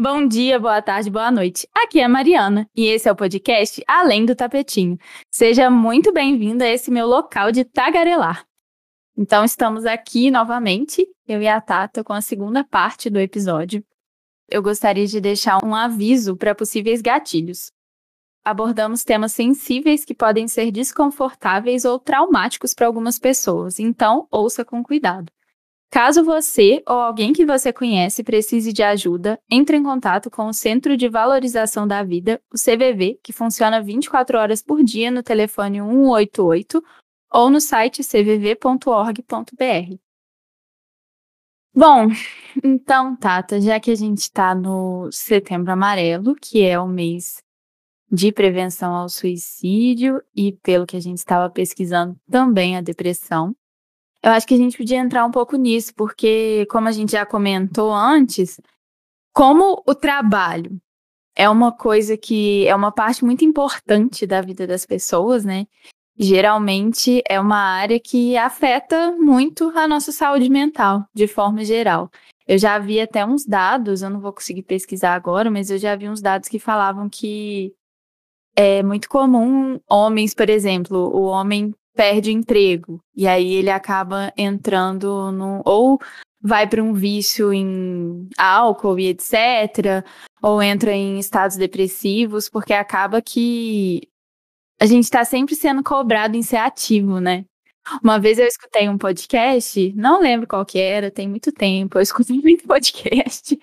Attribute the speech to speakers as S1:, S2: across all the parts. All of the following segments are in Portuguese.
S1: Bom dia, boa tarde, boa noite. Aqui é a Mariana e esse é o podcast Além do Tapetinho. Seja muito bem-vindo a esse meu local de tagarelar. Então, estamos aqui novamente, eu e a Tata, com a segunda parte do episódio. Eu gostaria de deixar um aviso para possíveis gatilhos. Abordamos temas sensíveis que podem ser desconfortáveis ou traumáticos para algumas pessoas, então ouça com cuidado. Caso você ou alguém que você conhece precise de ajuda, entre em contato com o Centro de Valorização da Vida, o CVV, que funciona 24 horas por dia no telefone 188 ou no site cvv.org.br. Bom, então, Tata, já que a gente está no Setembro Amarelo, que é o mês de prevenção ao suicídio e, pelo que a gente estava pesquisando, também a depressão, eu acho que a gente podia entrar um pouco nisso, porque, como a gente já comentou antes, como o trabalho é uma coisa que é uma parte muito importante da vida das pessoas, né? Geralmente é uma área que afeta muito a nossa saúde mental, de forma geral. Eu já vi até uns dados, eu não vou conseguir pesquisar agora, mas eu já vi uns dados que falavam que é muito comum homens, por exemplo, o homem perde emprego e aí ele acaba entrando no ou vai para um vício em álcool e etc, ou entra em estados depressivos, porque acaba que a gente está sempre sendo cobrado em ser ativo, né? Uma vez eu escutei um podcast, não lembro qual que era, tem muito tempo, eu escutei muito podcast,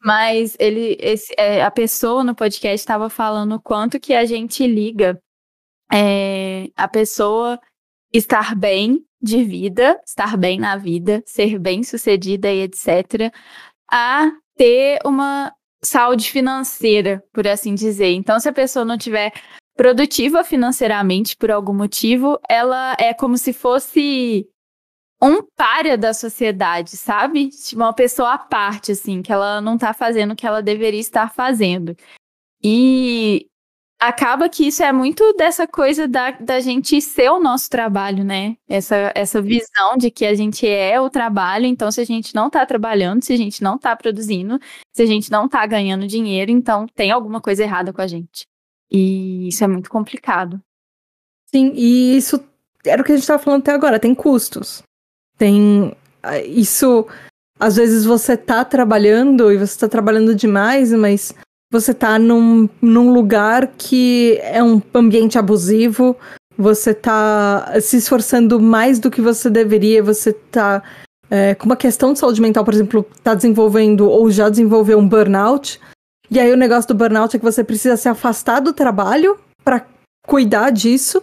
S1: mas ele, esse, é, a pessoa no podcast estava falando o quanto que a gente liga é, a pessoa estar bem de vida, estar bem na vida, ser bem sucedida e etc., a ter uma saúde financeira, por assim dizer. Então, se a pessoa não tiver produtiva financeiramente por algum motivo, ela é como se fosse um párea da sociedade, sabe? Tipo, uma pessoa à parte, assim, que ela não tá fazendo o que ela deveria estar fazendo. E acaba que isso é muito dessa coisa da, da gente ser o nosso trabalho, né? Essa, essa visão de que a gente é o trabalho, então se a gente não tá trabalhando, se a gente não tá produzindo, se a gente não tá ganhando dinheiro, então tem alguma coisa errada com a gente. E isso é muito complicado.
S2: Sim, e isso era o que a gente estava falando até agora, tem custos. Tem. Isso. Às vezes você tá trabalhando e você tá trabalhando demais, mas você tá num, num lugar que é um ambiente abusivo, você tá se esforçando mais do que você deveria, você tá é, com uma questão de saúde mental, por exemplo, tá desenvolvendo ou já desenvolveu um burnout. E aí o negócio do burnout é que você precisa se afastar do trabalho para cuidar disso.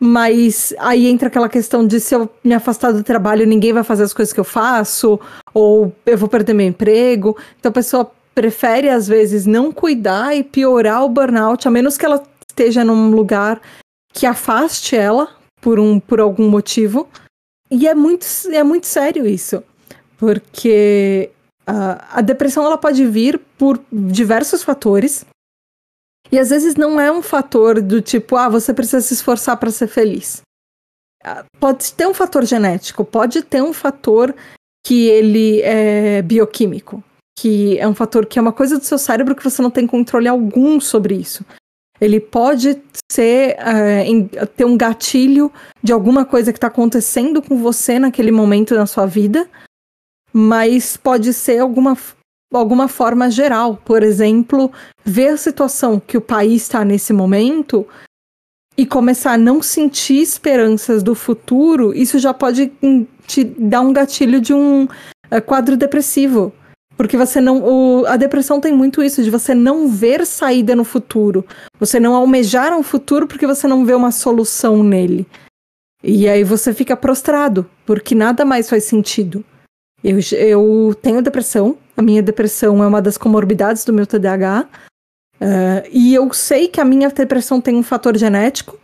S2: Mas aí entra aquela questão de se eu me afastar do trabalho, ninguém vai fazer as coisas que eu faço, ou eu vou perder meu emprego. Então a pessoa prefere, às vezes, não cuidar e piorar o burnout, a menos que ela esteja num lugar que afaste ela por, um, por algum motivo. E é muito, é muito sério isso, porque uh, a depressão ela pode vir por diversos fatores. E às vezes não é um fator do tipo, ah, você precisa se esforçar para ser feliz. Uh, pode ter um fator genético, pode ter um fator que ele é bioquímico que é um fator que é uma coisa do seu cérebro que você não tem controle algum sobre isso. Ele pode ser uh, em, ter um gatilho de alguma coisa que está acontecendo com você naquele momento na sua vida, mas pode ser alguma, alguma forma geral. Por exemplo, ver a situação que o país está nesse momento e começar a não sentir esperanças do futuro, isso já pode hum, te dar um gatilho de um uh, quadro depressivo. Porque você não. O, a depressão tem muito isso, de você não ver saída no futuro. Você não almejar um futuro porque você não vê uma solução nele. E aí você fica prostrado, porque nada mais faz sentido. Eu, eu tenho depressão, a minha depressão é uma das comorbidades do meu TDAH. Uh, eh, e eu sei que a minha depressão tem um fator genético,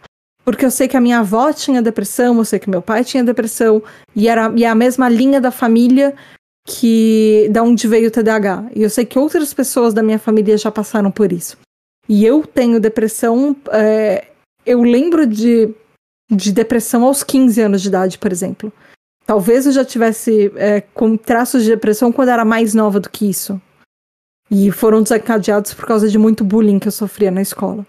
S2: porque eu sei que a minha avó tinha depressão, eu sei que meu pai tinha depressão, e, era, e é a mesma linha da família que da onde veio o TDAH. E eu sei que outras pessoas da minha família já passaram por isso. E eu tenho depressão. É, eu lembro de, de depressão aos 15 anos de idade, por exemplo. Talvez eu já tivesse é, com traços de depressão quando era mais nova do que isso. E foram desencadeados por causa de muito bullying que eu sofria na escola.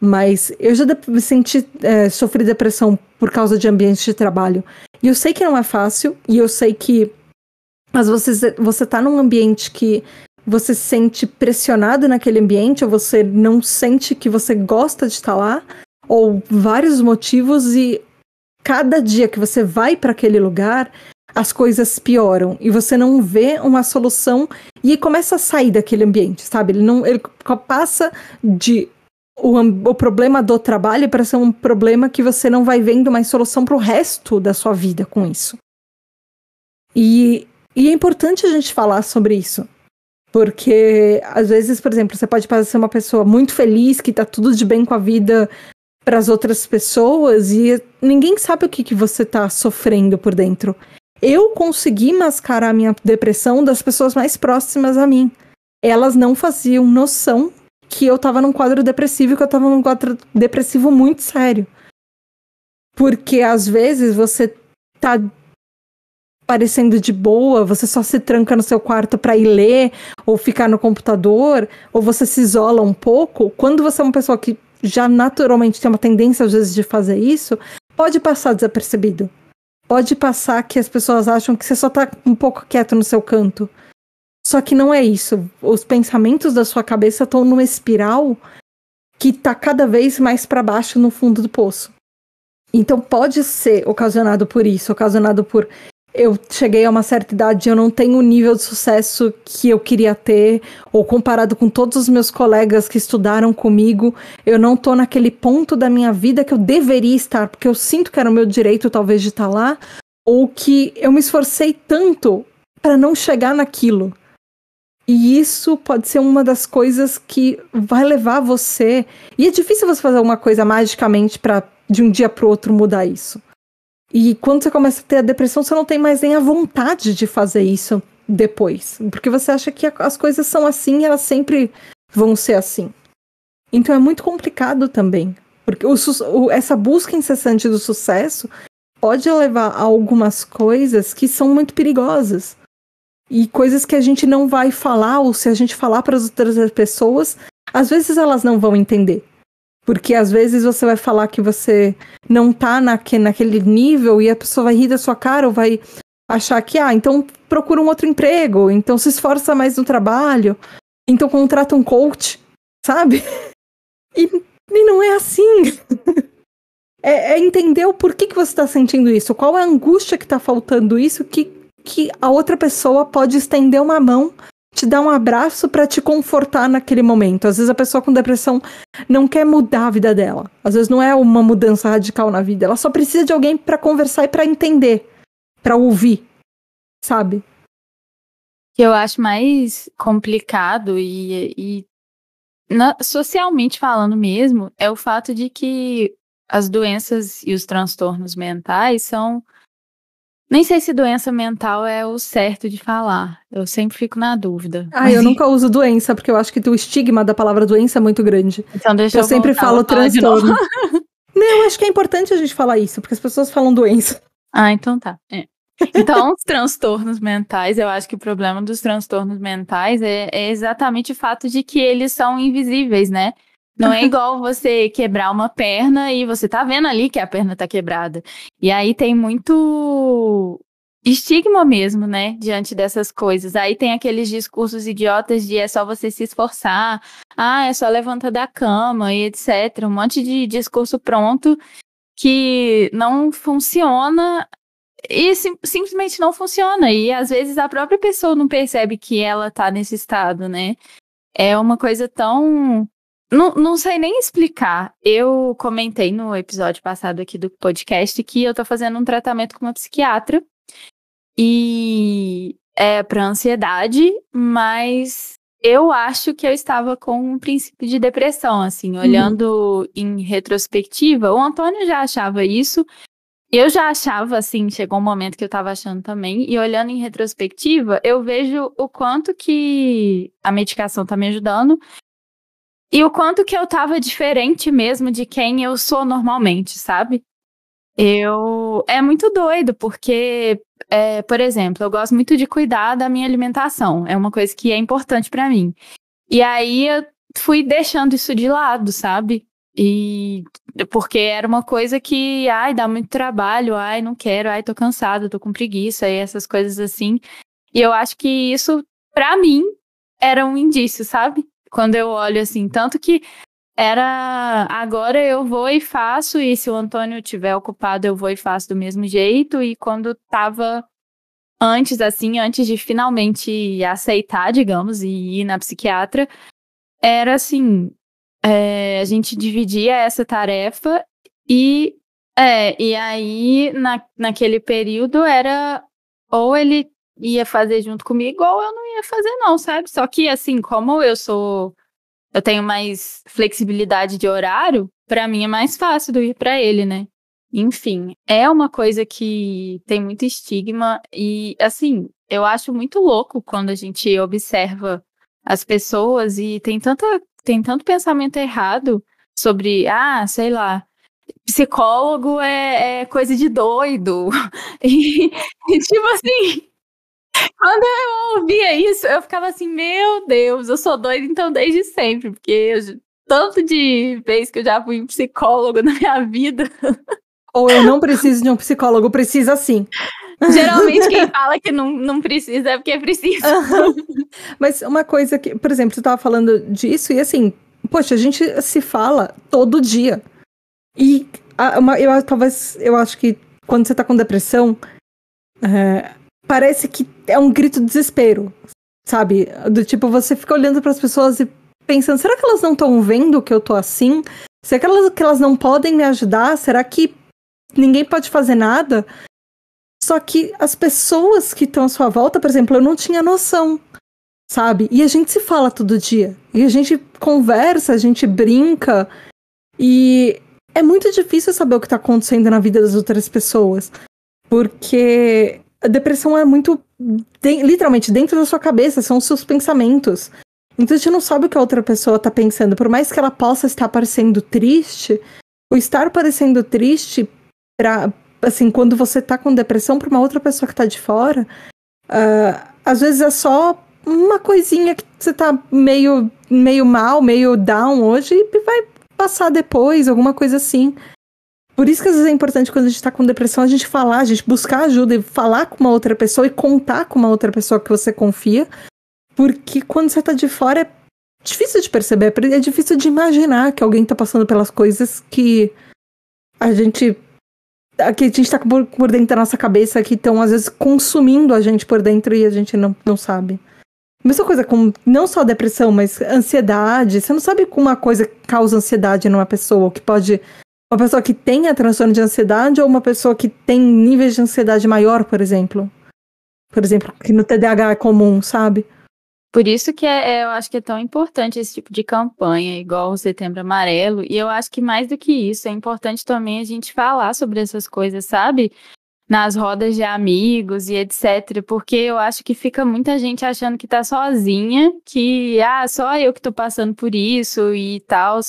S2: Mas eu já me senti, é, sofri depressão por causa de ambiente de trabalho. E eu sei que não é fácil, e eu sei que às vezes você tá num ambiente que você se sente pressionado naquele ambiente, ou você não sente que você gosta de estar lá, ou vários motivos, e cada dia que você vai para aquele lugar, as coisas pioram e você não vê uma solução e começa a sair daquele ambiente, sabe? Ele não ele passa de o, o problema do trabalho para ser um problema que você não vai vendo mais solução para o resto da sua vida com isso. E, e é importante a gente falar sobre isso. Porque, às vezes, por exemplo, você pode parecer uma pessoa muito feliz, que tá tudo de bem com a vida para as outras pessoas, e ninguém sabe o que, que você tá sofrendo por dentro eu consegui mascarar a minha depressão das pessoas mais próximas a mim. Elas não faziam noção que eu tava num quadro depressivo, que eu tava num quadro depressivo muito sério. Porque às vezes você tá parecendo de boa, você só se tranca no seu quarto para ir ler ou ficar no computador, ou você se isola um pouco. Quando você é uma pessoa que já naturalmente tem uma tendência às vezes de fazer isso, pode passar desapercebido pode passar que as pessoas acham que você só tá um pouco quieto no seu canto. Só que não é isso. Os pensamentos da sua cabeça estão numa espiral que tá cada vez mais para baixo no fundo do poço. Então pode ser ocasionado por isso, ocasionado por eu cheguei a uma certa idade e eu não tenho o nível de sucesso que eu queria ter, ou comparado com todos os meus colegas que estudaram comigo, eu não tô naquele ponto da minha vida que eu deveria estar, porque eu sinto que era o meu direito talvez de estar lá, ou que eu me esforcei tanto para não chegar naquilo. E isso pode ser uma das coisas que vai levar você. E é difícil você fazer alguma coisa magicamente para de um dia pro outro mudar isso. E quando você começa a ter a depressão, você não tem mais nem a vontade de fazer isso depois. Porque você acha que as coisas são assim e elas sempre vão ser assim. Então é muito complicado também. Porque o, o, essa busca incessante do sucesso pode levar a algumas coisas que são muito perigosas. E coisas que a gente não vai falar, ou se a gente falar para as outras pessoas, às vezes elas não vão entender. Porque às vezes você vai falar que você não tá naque, naquele nível e a pessoa vai rir da sua cara ou vai achar que, ah, então procura um outro emprego, então se esforça mais no trabalho, então contrata um coach, sabe? E, e não é assim. é, é, entender o porquê que você está sentindo isso, qual é a angústia que está faltando isso, que, que a outra pessoa pode estender uma mão te dar um abraço para te confortar naquele momento. Às vezes a pessoa com depressão não quer mudar a vida dela. Às vezes não é uma mudança radical na vida, ela só precisa de alguém para conversar e para entender, para ouvir, sabe?
S1: que eu acho mais complicado e, e na, socialmente falando mesmo é o fato de que as doenças e os transtornos mentais são nem sei se doença mental é o certo de falar. Eu sempre fico na dúvida.
S2: Ah, eu nunca uso doença, porque eu acho que o estigma da palavra doença é muito grande.
S1: Então deixa
S2: eu, eu sempre falo transtorno. Não, acho que é importante a gente falar isso, porque as pessoas falam doença.
S1: Ah, então tá. É. Então, os transtornos mentais, eu acho que o problema dos transtornos mentais é, é exatamente o fato de que eles são invisíveis, né? Não é igual você quebrar uma perna e você tá vendo ali que a perna tá quebrada. E aí tem muito estigma mesmo, né, diante dessas coisas. Aí tem aqueles discursos idiotas de é só você se esforçar, ah, é só levanta da cama e etc. Um monte de discurso pronto que não funciona e sim, simplesmente não funciona. E às vezes a própria pessoa não percebe que ela tá nesse estado, né? É uma coisa tão não, não sei nem explicar. Eu comentei no episódio passado aqui do podcast que eu tô fazendo um tratamento com uma psiquiatra e é para ansiedade, mas eu acho que eu estava com um princípio de depressão, assim, uhum. olhando uhum. em retrospectiva. O Antônio já achava isso, eu já achava, assim, chegou um momento que eu estava achando também, e olhando em retrospectiva, eu vejo o quanto que a medicação está me ajudando e o quanto que eu tava diferente mesmo de quem eu sou normalmente, sabe? Eu. É muito doido, porque, é, por exemplo, eu gosto muito de cuidar da minha alimentação. É uma coisa que é importante para mim. E aí eu fui deixando isso de lado, sabe? E porque era uma coisa que, ai, dá muito trabalho, ai, não quero, ai, tô cansada, tô com preguiça, e essas coisas assim. E eu acho que isso, para mim, era um indício, sabe? Quando eu olho assim, tanto que era agora eu vou e faço, e se o Antônio tiver ocupado, eu vou e faço do mesmo jeito, e quando tava antes, assim, antes de finalmente aceitar, digamos, e ir na psiquiatra, era assim, é, a gente dividia essa tarefa e, é, e aí, na, naquele período, era ou ele ia fazer junto comigo ou eu não ia fazer não, sabe? Só que, assim, como eu sou... Eu tenho mais flexibilidade de horário, para mim é mais fácil do ir para ele, né? Enfim, é uma coisa que tem muito estigma e, assim, eu acho muito louco quando a gente observa as pessoas e tem tanta tem tanto pensamento errado sobre, ah, sei lá, psicólogo é, é coisa de doido. E, e, tipo assim, quando eu ouvia isso, eu ficava assim, meu Deus, eu sou doida então desde sempre, porque eu, tanto de vez que eu já fui um psicólogo na minha vida.
S2: Ou eu não preciso de um psicólogo, precisa sim.
S1: Geralmente quem fala que não, não precisa é porque precisa.
S2: Mas uma coisa que, por exemplo, você estava falando disso e assim, poxa, a gente se fala todo dia. E uma, eu talvez eu acho que quando você está com depressão, é, parece que é um grito de desespero, sabe? Do tipo, você fica olhando para as pessoas e pensando, será que elas não estão vendo que eu tô assim? Será que elas, que elas não podem me ajudar? Será que ninguém pode fazer nada? Só que as pessoas que estão à sua volta, por exemplo, eu não tinha noção, sabe? E a gente se fala todo dia. E a gente conversa, a gente brinca. E é muito difícil saber o que está acontecendo na vida das outras pessoas. Porque a depressão é muito. De, literalmente, dentro da sua cabeça, são os seus pensamentos. Então a gente não sabe o que a outra pessoa está pensando. Por mais que ela possa estar parecendo triste, o estar parecendo triste pra, assim, quando você tá com depressão para uma outra pessoa que tá de fora, uh, às vezes é só uma coisinha que você tá meio, meio mal, meio down hoje e vai passar depois, alguma coisa assim. Por isso que às vezes é importante quando a gente tá com depressão a gente falar, a gente buscar ajuda e falar com uma outra pessoa e contar com uma outra pessoa que você confia. Porque quando você tá de fora é difícil de perceber, é difícil de imaginar que alguém tá passando pelas coisas que a gente que a gente tá por, por dentro da nossa cabeça que estão, às vezes, consumindo a gente por dentro e a gente não, não sabe. Mesma coisa com não só depressão, mas ansiedade. Você não sabe como uma coisa causa ansiedade numa pessoa, que pode. Uma pessoa que tenha transtorno de ansiedade ou uma pessoa que tem níveis de ansiedade maior, por exemplo. Por exemplo, que no TDAH é comum, sabe?
S1: Por isso que é, é, eu acho que é tão importante esse tipo de campanha, igual o Setembro Amarelo. E eu acho que mais do que isso, é importante também a gente falar sobre essas coisas, sabe? Nas rodas de amigos e etc. Porque eu acho que fica muita gente achando que tá sozinha, que, ah, só eu que tô passando por isso e tal.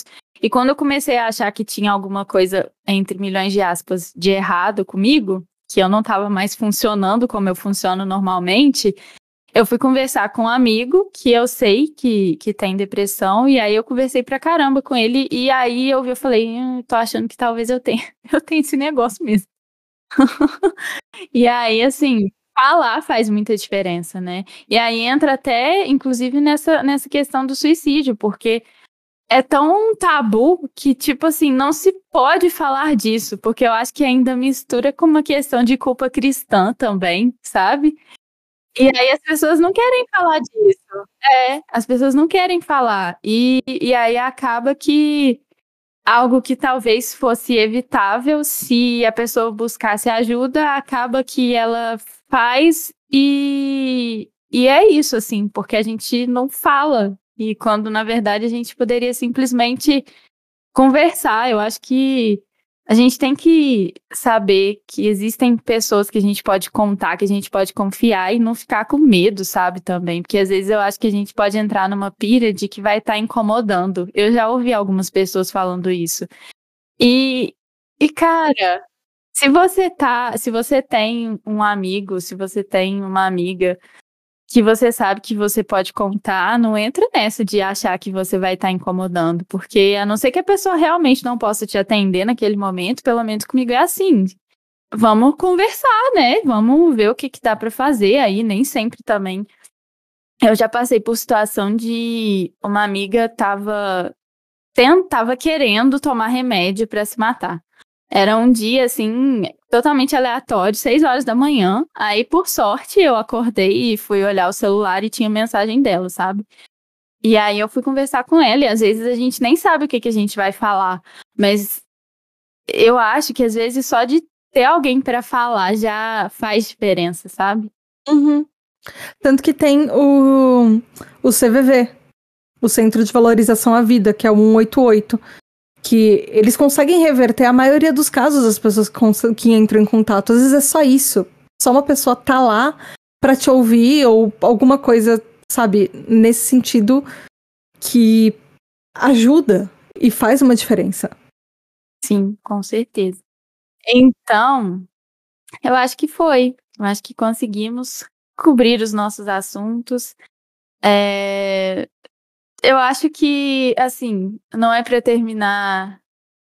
S1: E quando eu comecei a achar que tinha alguma coisa, entre milhões de aspas, de errado comigo, que eu não tava mais funcionando como eu funciono normalmente, eu fui conversar com um amigo que eu sei que, que tem depressão, e aí eu conversei pra caramba com ele, e aí eu, eu falei, hum, tô achando que talvez eu tenha, eu tenha esse negócio mesmo. e aí, assim, falar faz muita diferença, né? E aí entra até, inclusive, nessa, nessa questão do suicídio, porque é tão tabu que, tipo assim, não se pode falar disso, porque eu acho que ainda mistura com uma questão de culpa cristã também, sabe? E aí as pessoas não querem falar disso. É, as pessoas não querem falar. E, e aí acaba que algo que talvez fosse evitável se a pessoa buscasse ajuda, acaba que ela faz e, e é isso, assim, porque a gente não fala. E quando, na verdade, a gente poderia simplesmente conversar. Eu acho que a gente tem que saber que existem pessoas que a gente pode contar, que a gente pode confiar e não ficar com medo, sabe, também. Porque às vezes eu acho que a gente pode entrar numa pira de que vai estar tá incomodando. Eu já ouvi algumas pessoas falando isso. E, e cara, Se você tá, se você tem um amigo, se você tem uma amiga que você sabe que você pode contar, não entra nessa de achar que você vai estar tá incomodando, porque a não ser que a pessoa realmente não possa te atender naquele momento, pelo menos comigo é assim. Vamos conversar, né? Vamos ver o que, que dá para fazer aí, nem sempre também. Eu já passei por situação de uma amiga tava tentava querendo tomar remédio para se matar. Era um dia, assim, totalmente aleatório, seis horas da manhã. Aí, por sorte, eu acordei e fui olhar o celular e tinha mensagem dela, sabe? E aí eu fui conversar com ela e às vezes a gente nem sabe o que, que a gente vai falar. Mas eu acho que às vezes só de ter alguém para falar já faz diferença, sabe?
S2: Uhum. Tanto que tem o, o CVV, o Centro de Valorização à Vida, que é o 188 que eles conseguem reverter a maioria dos casos das pessoas que, entram em contato. Às vezes é só isso. Só uma pessoa tá lá para te ouvir ou alguma coisa, sabe, nesse sentido que ajuda e faz uma diferença.
S1: Sim, com certeza. Então, eu acho que foi. Eu acho que conseguimos cobrir os nossos assuntos. É, eu acho que, assim, não é para terminar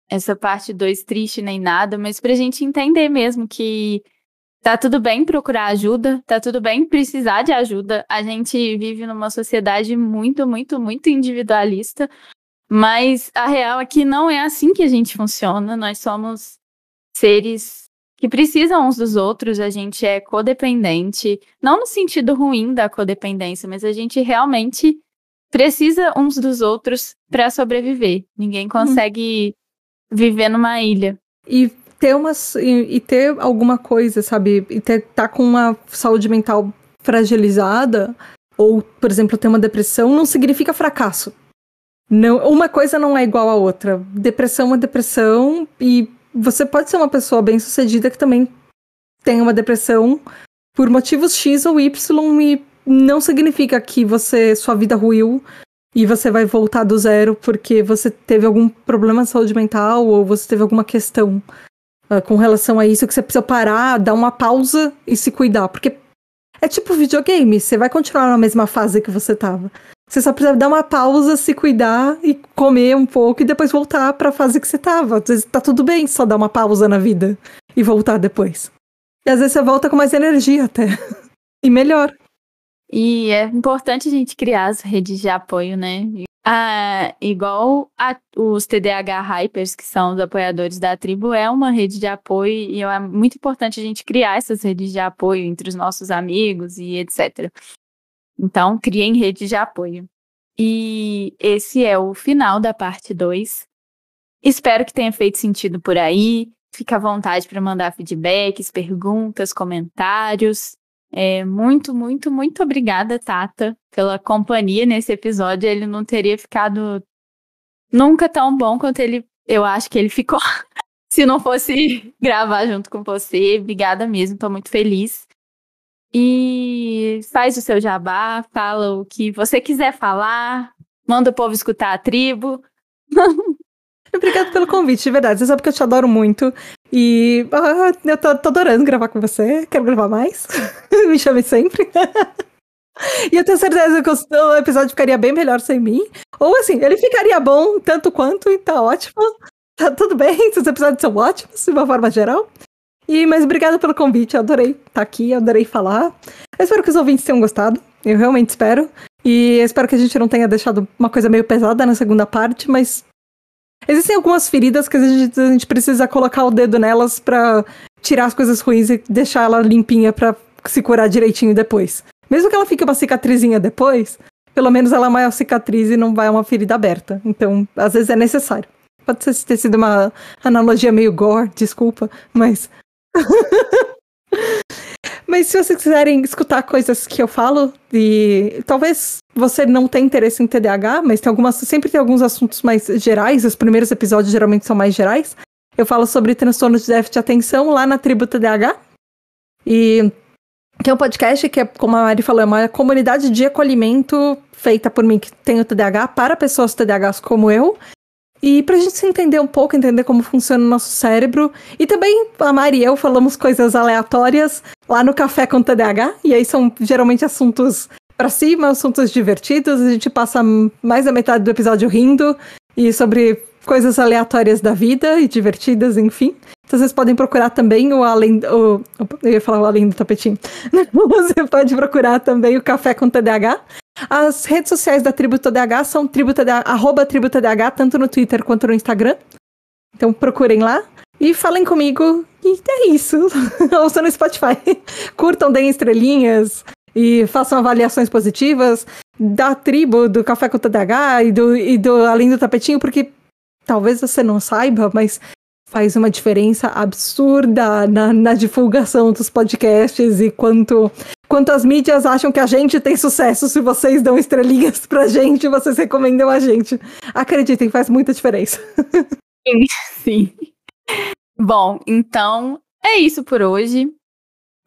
S1: essa parte 2 triste nem nada, mas pra gente entender mesmo que tá tudo bem procurar ajuda, tá tudo bem precisar de ajuda. A gente vive numa sociedade muito, muito, muito individualista, mas a real é que não é assim que a gente funciona. Nós somos seres que precisam uns dos outros, a gente é codependente, não no sentido ruim da codependência, mas a gente realmente precisa uns dos outros para sobreviver. Ninguém consegue uhum. viver numa ilha.
S2: E ter umas e, e, ter alguma coisa, sabe? E ter tá com uma saúde mental fragilizada ou, por exemplo, ter uma depressão não significa fracasso. Não, uma coisa não é igual à outra. Depressão é depressão e você pode ser uma pessoa bem-sucedida que também tem uma depressão por motivos X ou Y e não significa que você sua vida ruiu e você vai voltar do zero porque você teve algum problema de saúde mental ou você teve alguma questão uh, com relação a isso que você precisa parar, dar uma pausa e se cuidar, porque é tipo videogame, você vai continuar na mesma fase que você tava. Você só precisa dar uma pausa, se cuidar e comer um pouco e depois voltar para a fase que você tava. Às vezes tá tudo bem só dar uma pausa na vida e voltar depois. E às vezes você volta com mais energia até. e melhor.
S1: E é importante a gente criar as redes de apoio, né? Ah, igual a, os TDAH Hypers, que são os apoiadores da tribo, é uma rede de apoio e é muito importante a gente criar essas redes de apoio entre os nossos amigos e etc. Então, criem redes de apoio. E esse é o final da parte 2. Espero que tenha feito sentido por aí. Fique à vontade para mandar feedbacks, perguntas, comentários. É, muito, muito, muito obrigada, Tata, pela companhia nesse episódio. Ele não teria ficado nunca tão bom quanto ele, eu acho que ele ficou, se não fosse gravar junto com você. Obrigada mesmo, estou muito feliz. E faz o seu jabá, fala o que você quiser falar, manda o povo escutar a tribo.
S2: Obrigada pelo convite, de verdade. Você sabe que eu te adoro muito. E ah, eu tô, tô, adorando gravar com você. Quero gravar mais. Me chame sempre. e eu tenho certeza que o episódio ficaria bem melhor sem mim. Ou assim, ele ficaria bom tanto quanto e tá ótimo. Tá tudo bem, os episódios são ótimos, de uma forma geral. E, mas obrigada pelo convite, eu adorei estar tá aqui, adorei falar. Eu espero que os ouvintes tenham gostado, eu realmente espero. E espero que a gente não tenha deixado uma coisa meio pesada na segunda parte, mas Existem algumas feridas que a gente, a gente precisa colocar o dedo nelas para tirar as coisas ruins e deixar ela limpinha para se curar direitinho depois. Mesmo que ela fique uma cicatrizinha depois, pelo menos ela é uma cicatriz e não vai uma ferida aberta. Então, às vezes é necessário. Pode ter sido uma analogia meio gore, desculpa, mas. Mas se vocês quiserem escutar coisas que eu falo, e talvez você não tenha interesse em TDAH, mas tem algumas, sempre tem alguns assuntos mais gerais, os primeiros episódios geralmente são mais gerais. Eu falo sobre transtorno de déficit de atenção lá na tribo TDAH. E que é um podcast que, é, como a Mari falou, é uma comunidade de acolhimento feita por mim que tenho TDAH para pessoas TDAHs como eu. E pra gente se entender um pouco, entender como funciona o nosso cérebro. E também a Mari e eu falamos coisas aleatórias lá no Café com TDAH. E aí são geralmente assuntos para cima, assuntos divertidos. A gente passa mais da metade do episódio rindo e sobre coisas aleatórias da vida e divertidas, enfim. Então vocês podem procurar também o Além. O, eu ia falar o Além do Tapetinho. Você pode procurar também o Café com TDAH. As redes sociais da Tribo TDAH são tribo arroba Tribo TDAH, tanto no Twitter quanto no Instagram. Então procurem lá. E falem comigo. E é isso. Ouçam no Spotify. Curtam, deem estrelinhas e façam avaliações positivas da tribo do Café com TDAH e do, e do Além do Tapetinho, porque talvez você não saiba, mas faz uma diferença absurda na, na divulgação dos podcasts e quanto, quanto as mídias acham que a gente tem sucesso se vocês dão estrelinhas pra gente, vocês recomendam a gente. Acreditem, faz muita diferença.
S1: Sim, sim. Bom, então é isso por hoje.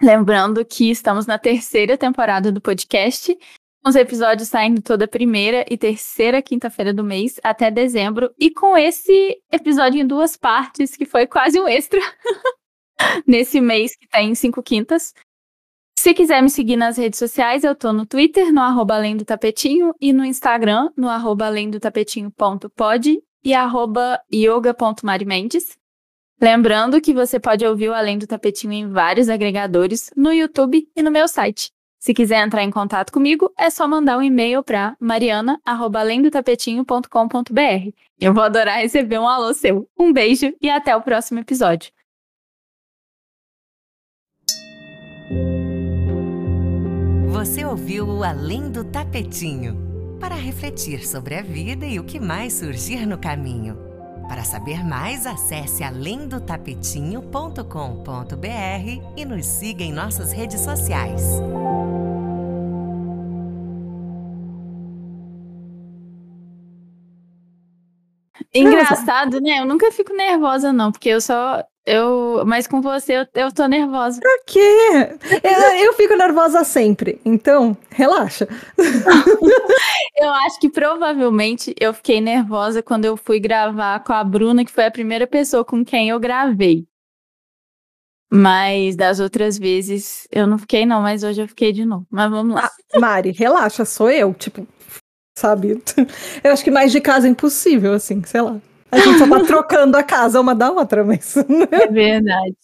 S1: Lembrando que estamos na terceira temporada do podcast os episódios saindo toda primeira e terceira quinta-feira do mês até dezembro. E com esse episódio em duas partes, que foi quase um extra nesse mês que tem cinco quintas. Se quiser me seguir nas redes sociais, eu tô no Twitter, no arroba além do tapetinho, e no Instagram, no arroba além do tapetinho.pod e arroba yoga.marimendes. Lembrando que você pode ouvir o Além do Tapetinho em vários agregadores, no YouTube e no meu site. Se quiser entrar em contato comigo, é só mandar um e-mail para mariana@alendotapetinho.com.br. Eu vou adorar receber um alô seu. Um beijo e até o próximo episódio.
S3: Você ouviu o Além do Tapetinho para refletir sobre a vida e o que mais surgir no caminho. Para saber mais, acesse alendotapetinho.com.br e nos siga em nossas redes sociais.
S1: Engraçado, né? Eu nunca fico nervosa, não, porque eu só. Eu, mas com você eu, eu tô nervosa.
S2: Pra quê? Eu, eu fico nervosa sempre. Então, relaxa.
S1: eu acho que provavelmente eu fiquei nervosa quando eu fui gravar com a Bruna, que foi a primeira pessoa com quem eu gravei. Mas das outras vezes eu não fiquei, não, mas hoje eu fiquei de novo. Mas vamos lá.
S2: Ah, Mari, relaxa, sou eu. Tipo, sabe? Eu acho que mais de casa é impossível, assim, sei lá. A gente só tá trocando a casa uma da outra, mas.
S1: É verdade.